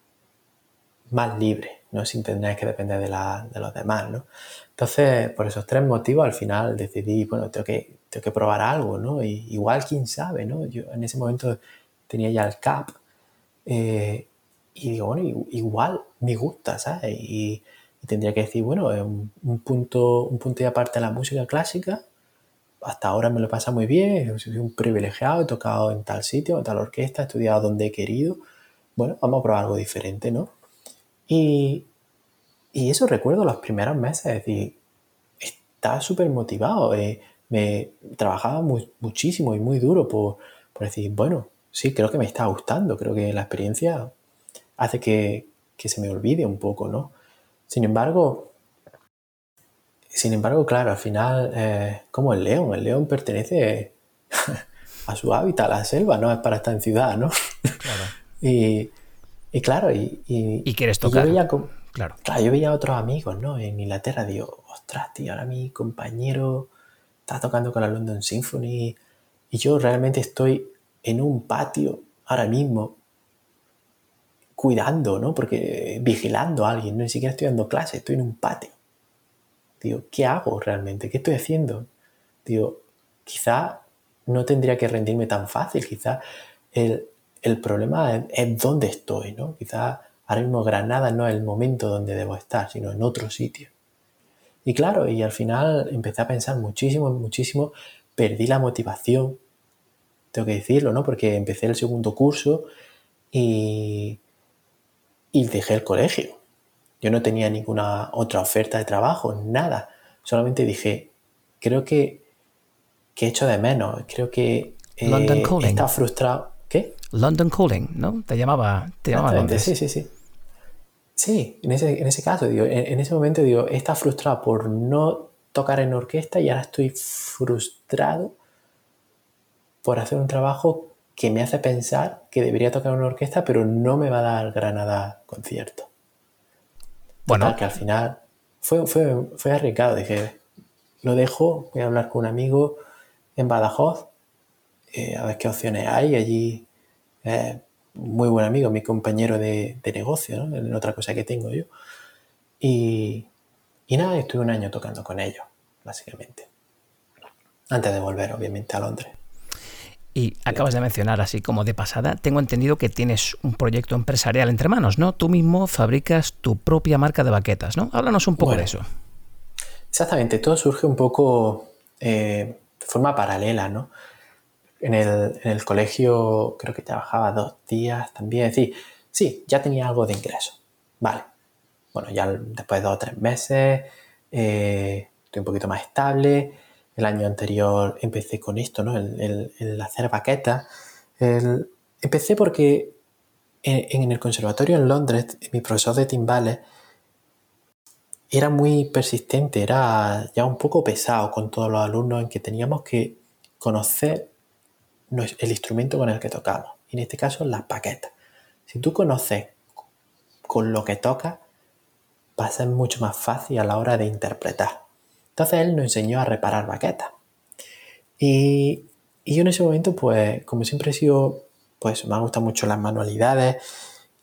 más libre, ¿no? Sin tener que depender de, los demás, ¿no? Entonces, por esos tres motivos, al final decidí, bueno, tengo que, tengo que probar algo, ¿no? Y, igual, quién sabe, ¿no? Yo en ese momento tenía ya el CAP eh, y digo, bueno, igual me gusta, ¿sabes? Y, y tendría que decir, bueno, es un, punto, un punto de aparte de la música clásica. Hasta ahora me lo pasa muy bien, soy un privilegiado, he tocado en tal sitio, en tal orquesta, he estudiado donde he querido. Bueno, vamos a probar algo diferente, ¿no? Y, y eso recuerdo los primeros meses, es decir, estaba súper motivado, eh, me trabajaba muchísimo y muy duro por, por, decir, bueno, sí, creo que me está gustando, creo que la experiencia hace que, que se me olvide un poco, ¿no? Sin embargo, sin embargo, claro, al final, eh, como el león, el león pertenece *laughs* a su hábitat, a la selva, no es para estar en ciudad, ¿no? Claro. *laughs* y, claro, y, y, quieres tocar. yo veía claro. claro. yo veía a otros amigos, ¿no? En Inglaterra, digo, ostras, tío, ahora mi compañero está tocando con la London Symphony y yo realmente estoy en un patio ahora mismo cuidando, ¿no? Porque vigilando a alguien, ¿no? ni siquiera estoy dando clase, estoy en un patio. Digo, ¿qué hago realmente? ¿Qué estoy haciendo? Digo, quizá no tendría que rendirme tan fácil, quizá el, problema es, dónde estoy, ¿no? Quizá ahora mismo Granada no es el momento donde debo estar, sino en otro sitio. Y claro, y al final empecé a pensar muchísimo, muchísimo, perdí la motivación, tengo que decirlo, ¿no? Porque empecé el segundo curso y, y dejé el colegio. Yo no tenía ninguna otra oferta de trabajo, nada. Solamente dije, creo que, que he hecho de menos, creo que eh, London Calling. está frustrado. ¿Qué? London Calling, ¿no? Te llamaba, te llamaba Londres. Sí, sí, sí. Sí, en ese, en ese caso, digo, en, en ese momento digo, estado frustrado por no tocar en orquesta y ahora estoy frustrado por hacer un trabajo que me hace pensar que debería tocar en una orquesta, pero no me va a dar Granada concierto. Que al final fue, arriesgado. Dije, lo dejo, voy a hablar con un amigo en Badajoz, eh, a ver qué opciones hay. Allí, eh, muy buen amigo, mi compañero de, de negocio, ¿no? en otra cosa que tengo yo. Y, y nada, estuve un año tocando con ellos, básicamente. Antes de volver, obviamente, a Londres. Y acabas de mencionar, así como de pasada, tengo entendido que tienes un proyecto empresarial entre manos, ¿no? Tú mismo fabricas tu propia marca de baquetas, ¿no? Háblanos un poco Bueno. de eso. Exactamente, todo surge un poco eh, de forma paralela, ¿no? En el, en el colegio creo que trabajaba dos días también, es decir, sí, ya tenía algo de ingreso, vale. Bueno, ya después de dos o tres meses eh, estoy un poquito más estable. El año anterior empecé con esto, ¿no? El, el- el hacer baquetas. Empecé porque en, en el conservatorio en Londres, mi profesor de timbales era muy persistente, era ya un poco pesado con todos los alumnos en que teníamos que conocer el instrumento con el que tocamos. En este caso, las baquetas. Si tú conoces con lo que tocas, va a ser mucho más fácil a la hora de interpretar. Entonces él nos enseñó a reparar baquetas. Y, y yo en ese momento, pues, como siempre he sido, pues me han gustado mucho las manualidades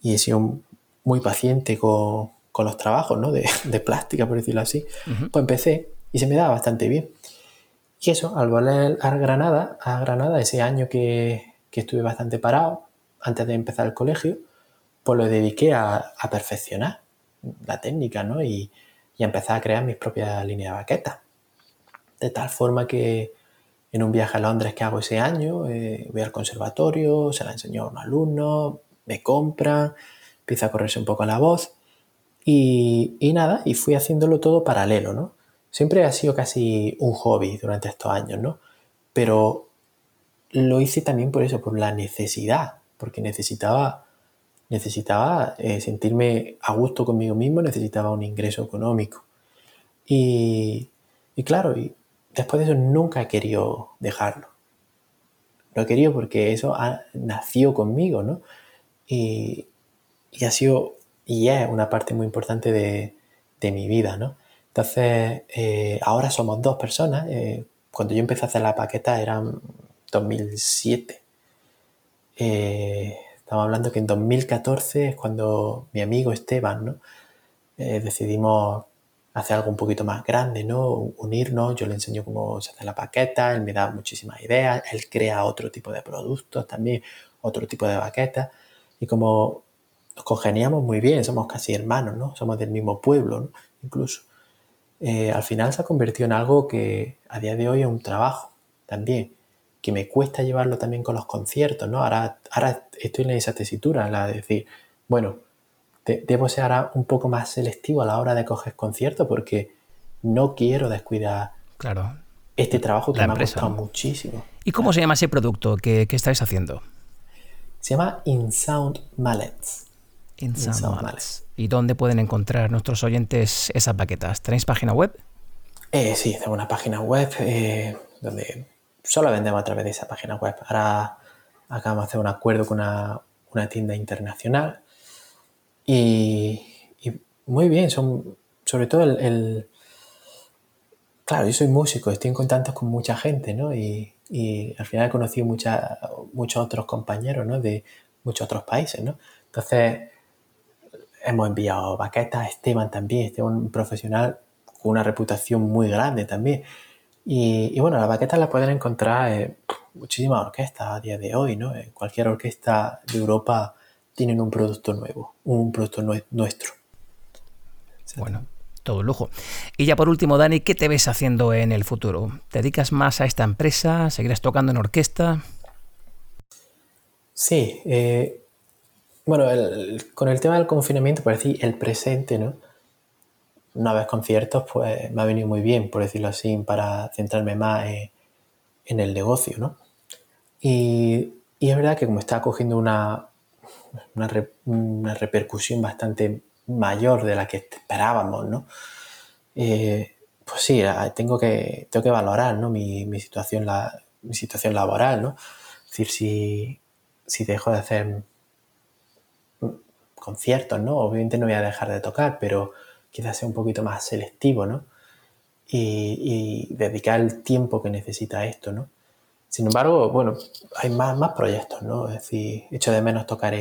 y he sido muy paciente con, con los trabajos, ¿no? De, de plástica, por decirlo así. Pues empecé y se me daba bastante bien. Y eso, al volver a Granada, a Granada, ese año que, que estuve bastante parado, antes de empezar el colegio, pues lo dediqué a, a perfeccionar la técnica, ¿no? Y, y a empezar a crear mis propias líneas de baquetas. De tal forma que en un viaje a Londres que hago ese año, eh, voy al conservatorio, se la enseño a un alumno, me compran, empieza a correrse un poco la voz y, y nada, y fui haciéndolo todo paralelo, ¿no? Siempre ha sido casi un hobby durante estos años, ¿no? Pero lo hice también por eso, por la necesidad, porque necesitaba, necesitaba eh, sentirme a gusto conmigo mismo, necesitaba un ingreso económico. Y, y claro, y después de eso nunca he querido dejarlo. Lo he querido porque eso nació conmigo, ¿no? Y, y ha sido y es una parte muy importante de, de mi vida, ¿no? Entonces, eh, ahora somos dos personas. eh, cuando yo empecé a hacer la paqueta eran 2007. Eh, estamos hablando que en 2014 es cuando mi amigo Esteban, ¿no? Eh, decidimos hacer algo un poquito más grande, ¿no? Unirnos, yo le enseño cómo se hace la paqueta, él me da muchísimas ideas, él crea otro tipo de productos también, otro tipo de baquetas, y como nos congeniamos muy bien, somos casi hermanos, ¿no? Somos del mismo pueblo. Incluso. Eh, al final se ha convertido en algo que a día de hoy es un trabajo también, que me cuesta llevarlo también con los conciertos, ¿no? Ahora, ahora estoy en esa tesitura, la de decir, bueno, de- debo ser ahora un poco más selectivo a la hora de coger conciertos porque no quiero descuidar Claro. este trabajo que La me empresa, ha costado muchísimo. ¿Y cómo se llama ese producto que, que estáis haciendo? Se llama InSound Mallets. In In Sound Sound Mallets. Mallets. ¿Y dónde pueden encontrar nuestros oyentes esas baquetas? ¿Tenéis página web? Eh, sí, tengo una página web eh, donde solo vendemos a través de esa página web. Ahora acabamos de hacer un acuerdo con una, tienda internacional y, muy bien, son sobre todo el, Claro, yo soy músico, estoy en contacto con mucha gente, ¿no? Y, y al final he conocido muchos otros compañeros, ¿no? De muchos otros países, ¿no? Entonces, hemos enviado baquetas a Esteban también, Esteban un profesional con una reputación muy grande también. Y, y bueno, las baquetas las pueden encontrar en muchísimas orquestas a día de hoy, ¿no? En cualquier orquesta de Europa tienen un producto nuevo, un producto nue- nuestro. Bueno, todo lujo. Y ya por último, Dani, ¿qué te ves haciendo en el futuro? ¿Te dedicas más a esta empresa? ¿Seguirás tocando en orquesta? Sí, eh, bueno, con el tema del confinamiento, por decir el presente, ¿no? Una vez conciertos, pues me ha venido muy bien, por decirlo así, para centrarme más en, el negocio, ¿no? Y, es verdad que como está cogiendo una, una, repercusión bastante mayor de la que esperábamos, ¿no? Eh, pues sí, tengo que, tengo que valorar ¿no? mi, situación, la, mi situación laboral, ¿no? Es decir, si, si dejo de hacer conciertos, ¿no? Obviamente no voy a dejar de tocar, pero quizás sea un poquito más selectivo, ¿no? Y, dedicar el tiempo que necesita esto, ¿no? Sin embargo, bueno, hay más, más proyectos, ¿no? Es decir, echo de menos tocar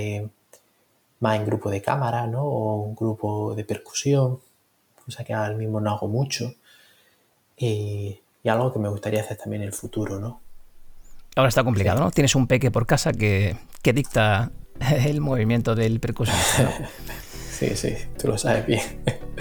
más en grupo de cámara, ¿no? O un grupo de percusión, cosa que ahora mismo no hago mucho. Y, y algo que me gustaría hacer también en el futuro, ¿no? Ahora está complicado, ¿no? Tienes un peque por casa que, que dicta el movimiento del percusionista. *laughs* Sí, sí, tú lo sabes bien.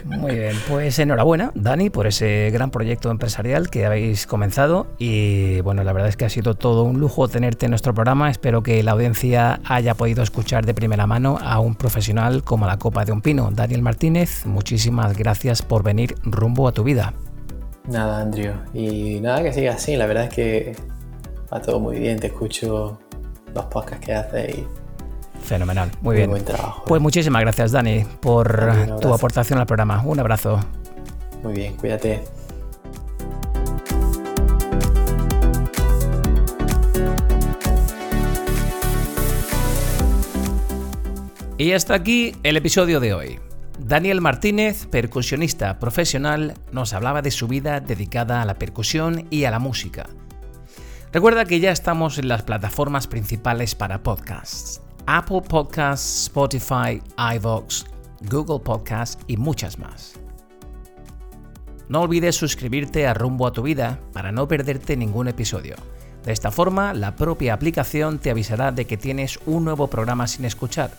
Muy bien, pues enhorabuena, Dani, por ese gran proyecto empresarial que habéis comenzado. Y bueno, la verdad es que ha sido todo un lujo tenerte en nuestro programa. Espero que la audiencia haya podido escuchar de primera mano a un profesional como la Copa de un Pino. Daniel Martínez, muchísimas gracias por venir rumbo a tu vida. Nada, Andrew. Y nada, que siga así. La verdad es que va todo muy bien. Te escucho los podcasts que haces y Fenomenal, muy, bien. Buen trabajo. Pues muchísimas gracias, Dani, por tu aportación al programa. Un abrazo. Muy bien, cuídate. Y hasta aquí el episodio de hoy. Daniel Martínez, percusionista profesional, nos hablaba de su vida dedicada a la percusión y a la música. Recuerda que ya estamos en las plataformas principales para podcasts. Apple Podcasts, Spotify, iVoox, Google Podcasts y muchas más. No olvides suscribirte a Rumbo a tu Vida para no perderte ningún episodio. De esta forma, la propia aplicación te avisará de que tienes un nuevo programa sin escuchar.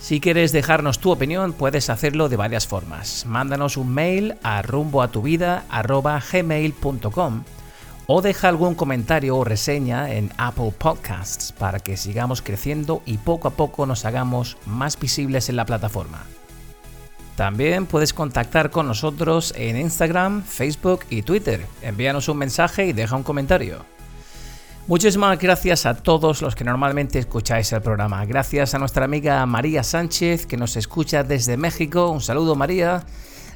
Si quieres dejarnos tu opinión, puedes hacerlo de varias formas. Mándanos un mail a rumboatuvida.gmail.com o deja algún comentario o reseña en Apple Podcasts para que sigamos creciendo y poco a poco nos hagamos más visibles en la plataforma. También puedes contactar con nosotros en Instagram, Facebook y Twitter. Envíanos un mensaje y deja un comentario. Muchísimas gracias a todos los que normalmente escucháis el programa. Gracias a nuestra amiga María Sánchez que nos escucha desde México. Un saludo María.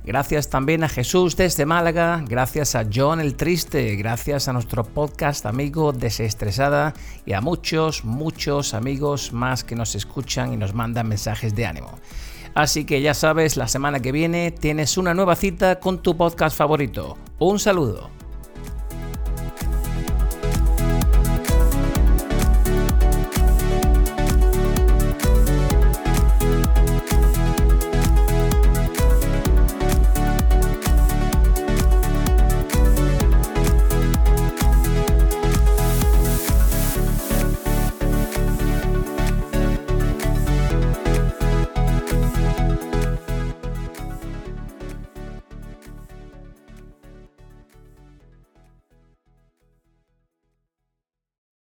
Gracias también a Jesús desde Málaga, gracias a John el Triste, gracias a nuestro podcast amigo Desestresada y a muchos, muchos amigos más que nos escuchan y nos mandan mensajes de ánimo. Así que ya sabes, la semana que viene tienes una nueva cita con tu podcast favorito. Un saludo.